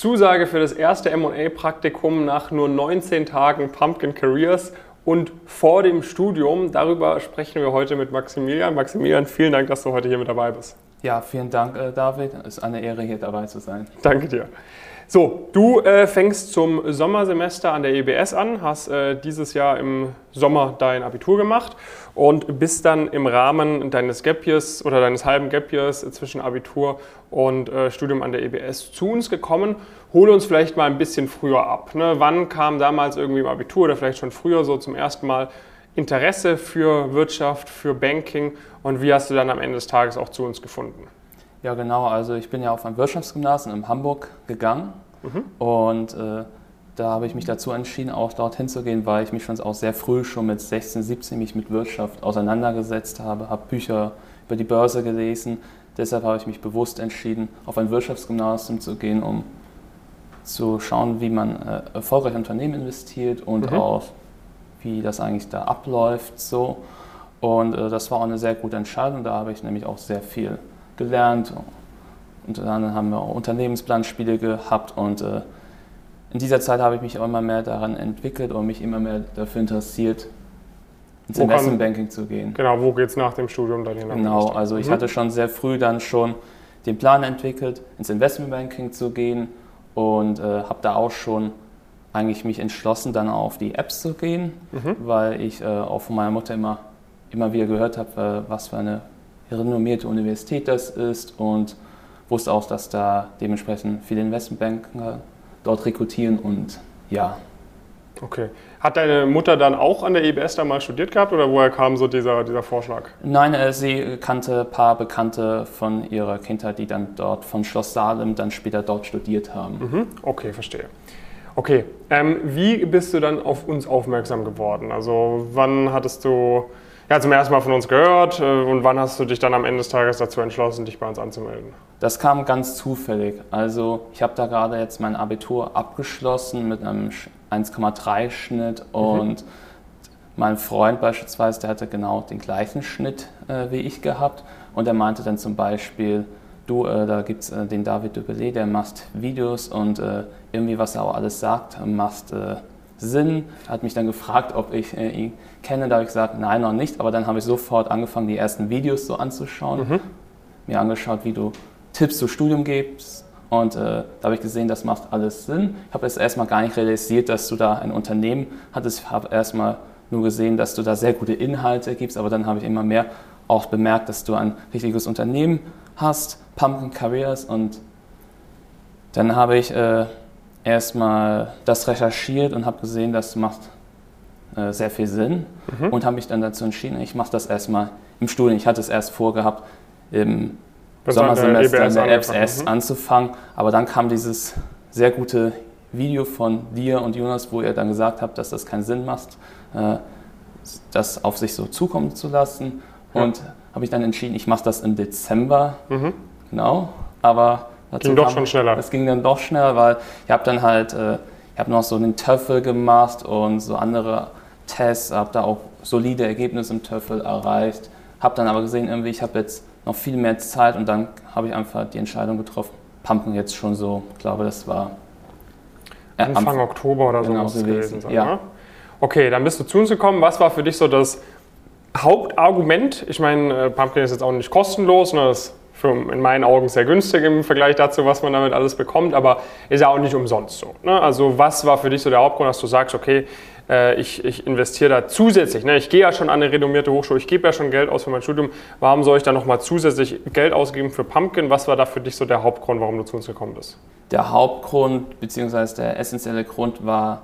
Zusage für das erste MA-Praktikum nach nur 19 Tagen Pumpkin Careers und vor dem Studium. Darüber sprechen wir heute mit Maximilian. Maximilian, vielen Dank, dass du heute hier mit dabei bist. Ja, vielen Dank, äh, David. Es ist eine Ehre, hier dabei zu sein. Danke dir. So, du äh, fängst zum Sommersemester an der EBS an, hast äh, dieses Jahr im Sommer dein Abitur gemacht und bist dann im Rahmen deines Gap Years oder deines halben Gap Years zwischen Abitur und äh, Studium an der EBS zu uns gekommen. Hol uns vielleicht mal ein bisschen früher ab. Ne? Wann kam damals irgendwie im Abitur oder vielleicht schon früher so zum ersten Mal Interesse für Wirtschaft, für Banking und wie hast du dann am Ende des Tages auch zu uns gefunden? Ja, genau. Also ich bin ja auf ein Wirtschaftsgymnasium in Hamburg gegangen mhm. und äh, da habe ich mich dazu entschieden, auch dorthin zu gehen, weil ich mich schon auch sehr früh, schon mit 16, 17, mich mit Wirtschaft auseinandergesetzt habe, habe Bücher über die Börse gelesen. Deshalb habe ich mich bewusst entschieden, auf ein Wirtschaftsgymnasium zu gehen, um zu schauen, wie man äh, erfolgreich in Unternehmen investiert und mhm. auch wie das eigentlich da abläuft. So. Und äh, das war auch eine sehr gute Entscheidung. Da habe ich nämlich auch sehr viel gelernt. Und dann haben wir auch Unternehmensplanspiele gehabt und äh, in dieser Zeit habe ich mich auch immer mehr daran entwickelt und mich immer mehr dafür interessiert, ins wo Investmentbanking zu gehen. Genau, wo geht es nach dem Studium dann hinaus? Genau, also ich mhm. hatte schon sehr früh dann schon den Plan entwickelt, ins Investmentbanking zu gehen und äh, habe da auch schon eigentlich mich entschlossen, dann auf die Apps zu gehen, mhm. weil ich äh, auch von meiner Mutter immer, immer wieder gehört habe, äh, was für eine renommierte Universität das ist und wusste auch, dass da dementsprechend viele Investmentbanker dort rekrutieren und ja. Okay. Hat deine Mutter dann auch an der EBS da mal studiert gehabt oder woher kam so dieser, dieser Vorschlag? Nein, äh, sie kannte ein paar Bekannte von ihrer Kindheit, die dann dort von Schloss Salem dann später dort studiert haben. Mhm. Okay, verstehe. Okay, ähm, wie bist du dann auf uns aufmerksam geworden? Also wann hattest du ja, zum ersten Mal von uns gehört äh, und wann hast du dich dann am Ende des Tages dazu entschlossen, dich bei uns anzumelden? Das kam ganz zufällig. Also ich habe da gerade jetzt mein Abitur abgeschlossen mit einem 1,3 Schnitt mhm. und mein Freund beispielsweise, der hatte genau den gleichen Schnitt äh, wie ich gehabt und er meinte dann zum Beispiel, du, äh, da gibt es äh, den David Dubelé, der macht Videos und äh, irgendwie, was er auch alles sagt, macht äh, Sinn. Er hat mich dann gefragt, ob ich äh, ihn kenne. Da habe ich gesagt, nein, noch nicht. Aber dann habe ich sofort angefangen, die ersten Videos so anzuschauen. Mhm. Mir angeschaut, wie du Tipps zu Studium gibst. Und äh, da habe ich gesehen, das macht alles Sinn. Ich habe jetzt erstmal gar nicht realisiert, dass du da ein Unternehmen hattest. Ich habe erstmal nur gesehen, dass du da sehr gute Inhalte gibst. Aber dann habe ich immer mehr auch bemerkt, dass du ein richtiges Unternehmen hast, Pumpkin Careers. Und dann habe ich äh, erstmal das recherchiert und habe gesehen, das macht äh, sehr viel Sinn mhm. und habe mich dann dazu entschieden, ich mache das erstmal im Studium. Ich hatte es erst vorgehabt, im das Sommersemester in der EBS mhm. anzufangen, aber dann kam dieses sehr gute Video von dir und Jonas, wo ihr dann gesagt habt, dass das keinen Sinn macht, äh, das auf sich so zukommen zu lassen. Ja. Und habe ich dann entschieden, ich mache das im Dezember. Mhm. Genau. Aber das ging doch schon schneller. Das ging dann doch schneller, weil ich habe dann halt, äh, ich habe noch so einen Töffel gemacht und so andere Tests, habe da auch solide Ergebnisse im Töffel erreicht, habe dann aber gesehen, irgendwie, ich habe jetzt noch viel mehr Zeit und dann habe ich einfach die Entscheidung getroffen, Pumpen jetzt schon so, ich glaube, das war äh, Anfang Oktober oder so genau muss es gewesen sein. Ja. Ne? Okay, dann bist du zu uns gekommen. Was war für dich so das Hauptargument? Ich meine, äh, Pumpkin ist jetzt auch nicht kostenlos, ne? das für, in meinen Augen sehr günstig im Vergleich dazu, was man damit alles bekommt, aber ist ja auch nicht umsonst so. Ne? Also was war für dich so der Hauptgrund, dass du sagst, okay, äh, ich, ich, investiere da zusätzlich, ne? ich gehe ja schon an eine renommierte Hochschule, ich gebe ja schon Geld aus für mein Studium, warum soll ich da nochmal zusätzlich Geld ausgeben für Pumpkin? Was war da für dich so der Hauptgrund, warum du zu uns gekommen bist? Der Hauptgrund, beziehungsweise der essentielle Grund war,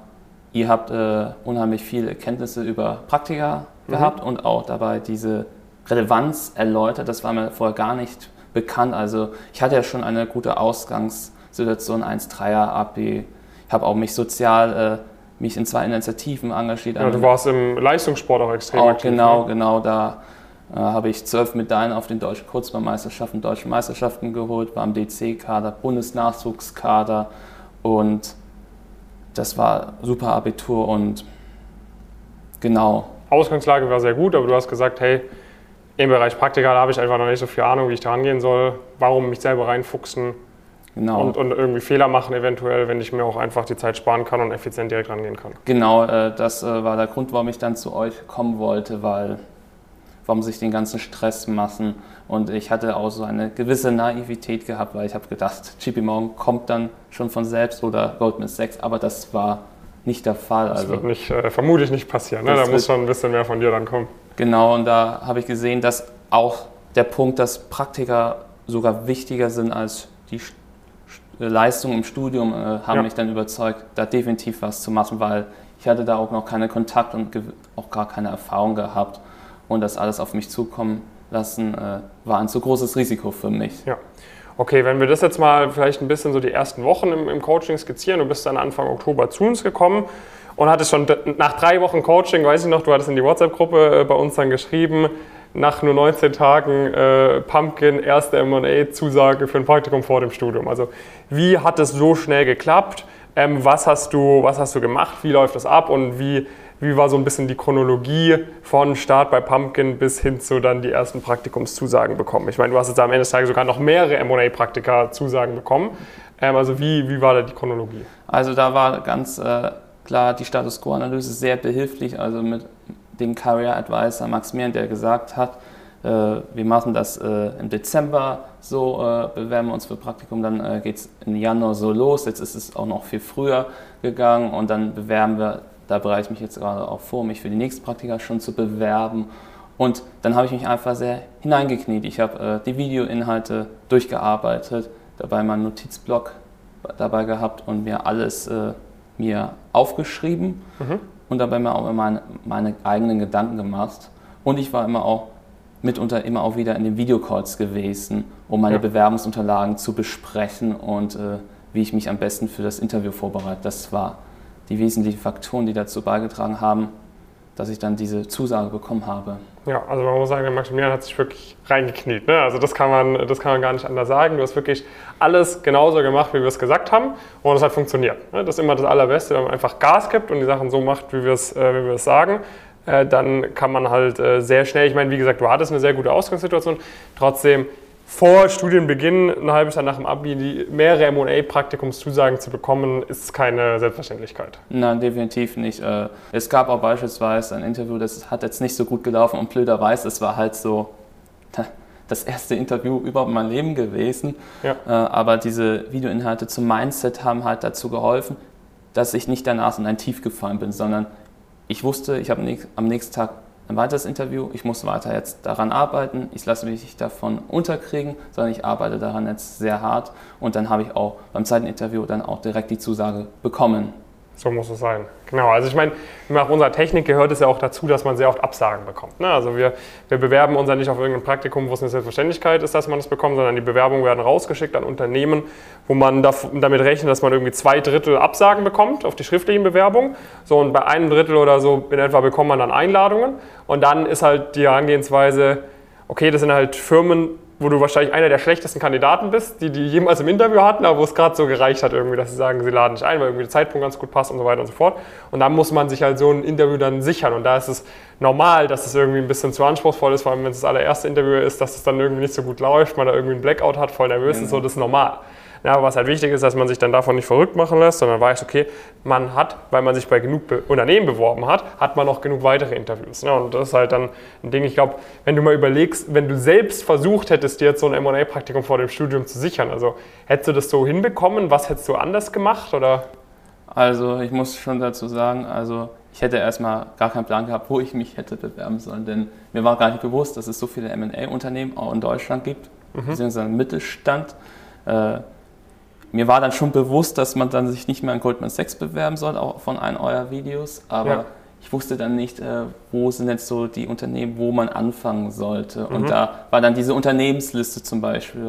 ihr habt äh, unheimlich viele Kenntnisse über Praktika mhm. gehabt und auch dabei diese Relevanz erläutert. Das war mir vorher gar nicht bekannt. Also ich hatte ja schon eine gute Ausgangssituation, 1-3er AB. Ich habe auch mich sozial, äh, mich in zwei Initiativen engagiert. Ja, du warst im Leistungssport auch extrem auch aktiv. Genau, ne? genau. Da äh, habe ich zwölf Medaillen auf den deutschen Kurzbahnmeisterschaften, deutschen Meisterschaften geholt, war im DC-Kader, Bundesnachwuchskader und das war super Abitur und genau. Ausgangslage war sehr gut, aber du hast gesagt, hey, im Bereich Praktika habe ich einfach noch nicht so viel Ahnung, wie ich da rangehen soll. Warum mich selber reinfuchsen? Genau. Und, und, irgendwie Fehler machen eventuell, wenn ich mir auch einfach die Zeit sparen kann und effizient direkt rangehen kann. Genau, äh, das äh, war der Grund, warum ich dann zu euch kommen wollte, weil warum sich den ganzen Stress machen. Und ich hatte auch so eine gewisse Naivität gehabt, weil ich habe gedacht, JP Morgan kommt dann schon von selbst oder Goldman Sachs, aber das war nicht der Fall. Das also, wird nicht, äh, vermutlich nicht passieren, ne? da muss schon ein bisschen mehr von dir dann kommen. Genau, und da habe ich gesehen, dass auch der Punkt, dass Praktika sogar wichtiger sind als die Leistungen im Studium, äh, haben ja. mich dann überzeugt, da definitiv was zu machen, weil ich hatte da auch noch keine Kontakt und auch gar keine Erfahrung gehabt und das alles auf mich zukommen lassen, äh, war ein zu großes Risiko für mich. Ja. Okay, wenn wir das jetzt mal vielleicht ein bisschen so die ersten Wochen im, im Coaching skizzieren, du bist dann Anfang Oktober zu uns gekommen und hattest schon nach drei Wochen Coaching, weiß ich noch, du hattest in die WhatsApp-Gruppe äh, bei uns dann geschrieben, nach nur 19 Tagen äh, Pumpkin, erste M&A-Zusage für ein Praktikum vor dem Studium. Also wie hat es so schnell geklappt? Ähm, was, hast du, was hast du gemacht? Wie läuft das ab? Und wie wie war so ein bisschen die Chronologie von Start bei Pumpkin bis hin zu dann die ersten Praktikumszusagen bekommen? Ich meine, du hast jetzt am Ende des Tages sogar noch mehrere M&A-Praktika-Zusagen bekommen. Ähm, also wie, wie war da die Chronologie? Also da war ganz äh, klar die Status Quo-Analyse sehr behilflich, also mit dem Career Advisor Max Mehren, der gesagt hat, äh, wir machen das äh, im Dezember so, äh, bewerben wir uns für Praktikum, dann äh, geht es im Januar so los, jetzt ist es auch noch viel früher gegangen und dann bewerben wir da bereite ich mich jetzt gerade auch vor, mich für die nächste Praktika schon zu bewerben. Und dann habe ich mich einfach sehr hineingekniet. Ich habe äh, die Videoinhalte durchgearbeitet, dabei meinen Notizblock dabei gehabt und mir alles äh, mir aufgeschrieben mhm. und dabei mir auch meine, meine eigenen Gedanken gemacht. Und ich war immer auch mitunter immer auch wieder in den Videocalls gewesen, um meine ja. Bewerbungsunterlagen zu besprechen und äh, wie ich mich am besten für das Interview vorbereite. Das war die wesentlichen Faktoren, die dazu beigetragen haben, dass ich dann diese Zusage bekommen habe. Ja, also man muss sagen, der Maximilian hat sich wirklich reingekniet. Ne? Also das kann, man, das kann man gar nicht anders sagen. Du hast wirklich alles genauso gemacht, wie wir es gesagt haben und es hat funktioniert. Ne? Das ist immer das Allerbeste, wenn man einfach Gas gibt und die Sachen so macht, wie wir es, äh, wie wir es sagen. Äh, dann kann man halt äh, sehr schnell, ich meine, wie gesagt, du hattest eine sehr gute Ausgangssituation, trotzdem vor Studienbeginn, ein halbes Jahr nach dem Abi, die mehrere MA-Praktikumszusagen zu bekommen, ist keine Selbstverständlichkeit. Nein, definitiv nicht. Äh, es gab auch beispielsweise ein Interview, das hat jetzt nicht so gut gelaufen und blöderweise, es war halt so das erste Interview überhaupt in meinem Leben gewesen. Ja. Äh, aber diese Videoinhalte zum Mindset haben halt dazu geholfen, dass ich nicht danach in ein Tief gefallen bin, sondern ich wusste, ich habe am nächsten Tag ein weiteres Interview, ich muss weiter jetzt daran arbeiten, ich lasse mich nicht davon unterkriegen, sondern ich arbeite daran jetzt sehr hart. Und dann habe ich auch beim zweiten Interview dann auch direkt die Zusage bekommen. So muss es sein. Genau. Also ich meine, nach unserer Technik gehört es ja auch dazu, dass man sehr oft Absagen bekommt. Ne? Also wir, wir bewerben uns ja nicht auf irgendein Praktikum, wo es eine Selbstverständlichkeit ist, dass man es bekommt, sondern die Bewerbungen werden rausgeschickt an Unternehmen, wo man damit rechnet, dass man irgendwie zwei Drittel Absagen bekommt auf die schriftlichen Bewerbungen. So und bei einem Drittel oder so in etwa bekommt man dann Einladungen. Und dann ist halt die Herangehensweise, okay, das sind halt Firmen, wo du wahrscheinlich einer der schlechtesten Kandidaten bist, die die jemals im Interview hatten, aber wo es gerade so gereicht hat, irgendwie, dass sie sagen, sie laden dich ein, weil irgendwie der Zeitpunkt ganz gut passt und so weiter und so fort. Und dann muss man sich halt so ein Interview dann sichern. Und da ist es normal, dass es irgendwie ein bisschen zu anspruchsvoll ist, vor allem wenn es das allererste Interview ist, dass es dann irgendwie nicht so gut läuft, man da irgendwie einen Blackout hat, voll nervös mhm. ist, so, das ist normal. Ja, aber was halt wichtig ist, dass man sich dann davon nicht verrückt machen lässt, sondern weiß, okay, man hat, weil man sich bei genug Be Unternehmen beworben hat, hat man noch genug weitere Interviews. Ne? Und das ist halt dann ein Ding, ich glaube, wenn du mal überlegst, wenn du selbst versucht hättest, dir jetzt so ein M&A-Praktikum vor dem Studium zu sichern, also hättest du das so hinbekommen, was hättest du anders gemacht oder? Also ich muss schon dazu sagen, also ich hätte erstmal gar keinen Plan gehabt, wo ich mich hätte bewerben sollen, denn mir war gar nicht bewusst, dass es so viele M&A-Unternehmen auch in Deutschland gibt, mhm. beziehungsweise Mittelstand. Äh, mir war dann schon bewusst, dass man dann sich nicht mehr an Goldman Sachs bewerben soll, auch von einem eurer Videos, aber ja. ich wusste dann nicht, äh, wo sind jetzt so die Unternehmen, wo man anfangen sollte. Mhm. Und da war dann diese Unternehmensliste zum Beispiel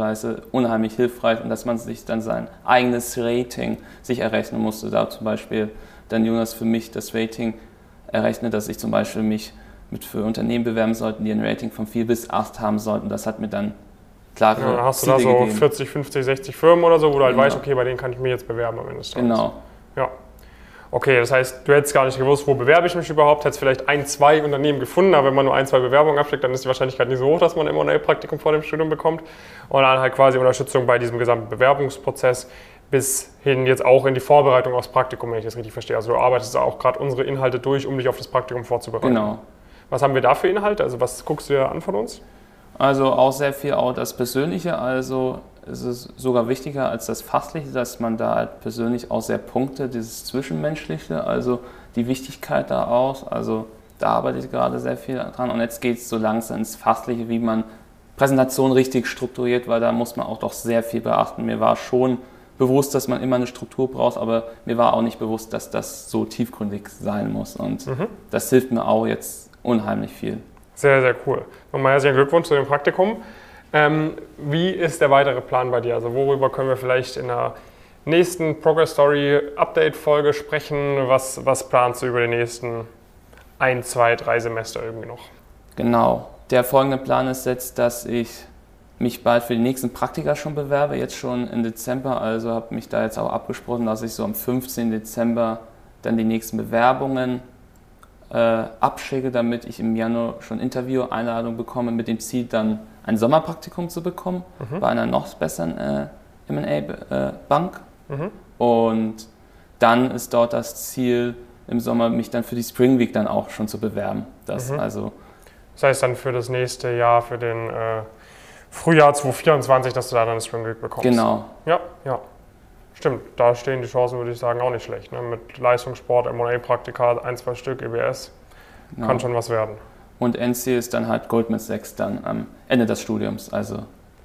unheimlich hilfreich und dass man sich dann sein eigenes Rating sich errechnen musste. Da zum Beispiel dann Jonas für mich das Rating errechnet, dass ich zum Beispiel mich mit für Unternehmen bewerben sollte, die ein Rating von 4 bis 8 haben sollten. Das hat mir dann klare ja, Hast du da so gegeben. 40, 50, 60 Firmen oder so, wo du halt genau. weißt, okay, bei denen kann ich mich jetzt bewerben am Ende des Tages. Genau. Ja. Okay, das heißt, du hättest gar nicht gewusst, wo bewerbe ich mich überhaupt, hättest vielleicht ein, zwei Unternehmen gefunden, aber wenn man nur ein, zwei Bewerbungen abschickt, dann ist die Wahrscheinlichkeit nicht so hoch, dass man immer ein Praktikum vor dem Studium bekommt. Und dann halt quasi Unterstützung bei diesem gesamten Bewerbungsprozess bis hin jetzt auch in die Vorbereitung aufs Praktikum, wenn ich das richtig verstehe. Also du arbeitest auch gerade unsere Inhalte durch, um dich auf das Praktikum vorzubereiten. Genau. Was haben wir da für Inhalte? Also was guckst du dir an von uns? Also auch sehr viel auch das Persönliche. Also ist es sogar wichtiger als das Fachliche, dass man da halt persönlich auch sehr punkte, dieses Zwischenmenschliche, also die Wichtigkeit da auch. Also da arbeite ich gerade sehr viel dran. Und jetzt geht es so langsam ins Fachliche, wie man Präsentation richtig strukturiert, weil da muss man auch doch sehr viel beachten. Mir war schon bewusst, dass man immer eine Struktur braucht, aber mir war auch nicht bewusst, dass das so tiefgründig sein muss. Und mhm. das hilft mir auch jetzt unheimlich viel. Sehr, sehr cool. Nochmal herzlichen Glückwunsch zu dem Praktikum. Ähm, wie ist der weitere Plan bei dir? Also worüber können wir vielleicht in der nächsten Progress Story Update Folge sprechen? Was, was planst du über die nächsten ein, zwei, drei Semester irgendwie noch? Genau. Der folgende Plan ist jetzt, dass ich mich bald für die nächsten Praktika schon bewerbe, jetzt schon im Dezember. Also habe mich da jetzt auch abgesprochen, dass ich so am 15. Dezember dann die nächsten Bewerbungen äh, abschicke, damit ich im Januar schon Interview-Einladung bekomme, mit dem Ziel dann ein Sommerpraktikum zu bekommen mhm. bei einer noch besseren äh, MA-Bank. Äh, mhm. Und dann ist dort das Ziel, im Sommer mich dann für die Spring Week dann auch schon zu bewerben. Das, mhm. also, das heißt dann für das nächste Jahr, für den äh, Frühjahr 2024, dass du da dann eine Spring Week bekommst. Genau. Ja, ja. Stimmt, da stehen die Chancen, würde ich sagen, auch nicht schlecht. Ne? Mit Leistungssport, MA-Praktika, ein, zwei Stück, EBS, genau. kann schon was werden. Und NC ist dann halt Goldman Sachs dann am Ende des Studiums. Also,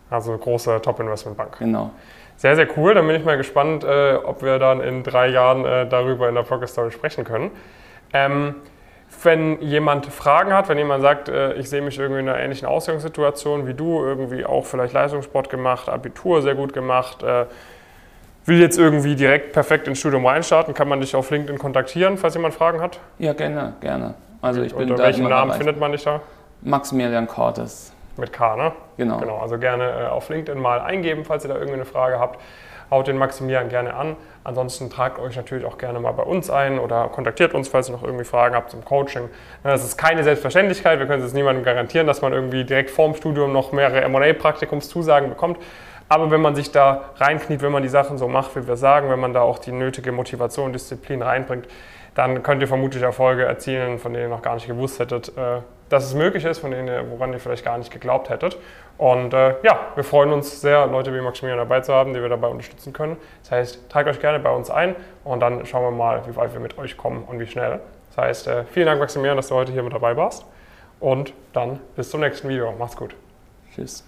also große Top-Investment-Bank. Genau. Sehr, sehr cool. Dann bin ich mal gespannt, äh, ob wir dann in drei Jahren äh, darüber in der Progress Story sprechen können. Ähm, wenn jemand Fragen hat, wenn jemand sagt, äh, ich sehe mich irgendwie in einer ähnlichen Ausgangssituation wie du, irgendwie auch vielleicht Leistungssport gemacht, Abitur sehr gut gemacht, äh, will jetzt irgendwie direkt perfekt ins Studium reinstarten, kann man dich auf LinkedIn kontaktieren, falls jemand Fragen hat? Ja, gerne, gerne. Also ich bin Unter welchem Namen erreicht. findet man dich da? Maximilian Cortes. Mit K, ne? Genau. Genau, also gerne äh, auf LinkedIn mal eingeben, falls ihr da irgendwie eine Frage habt. Haut den Maximilian gerne an. Ansonsten tragt euch natürlich auch gerne mal bei uns ein oder kontaktiert uns, falls ihr noch irgendwie Fragen habt zum Coaching. Das ist keine Selbstverständlichkeit. Wir können es niemandem garantieren, dass man irgendwie direkt vorm Studium noch mehrere M&A-Praktikumszusagen bekommt. Aber wenn man sich da reinkniet, wenn man die Sachen so macht, wie wir sagen, wenn man da auch die nötige Motivation, und Disziplin reinbringt, dann könnt ihr vermutlich Erfolge erzielen, von denen ihr noch gar nicht gewusst hättet, äh, dass es möglich ist, von denen ihr, woran ihr vielleicht gar nicht geglaubt hättet. Und äh, ja, wir freuen uns sehr, Leute wie Maximilian dabei zu haben, die wir dabei unterstützen können. Das heißt, tragt euch gerne bei uns ein und dann schauen wir mal, wie weit wir mit euch kommen und wie schnell. Das heißt, äh, vielen Dank, Maximilian, dass du heute hier mit dabei warst. Und dann bis zum nächsten Video. Macht's gut. Tschüss.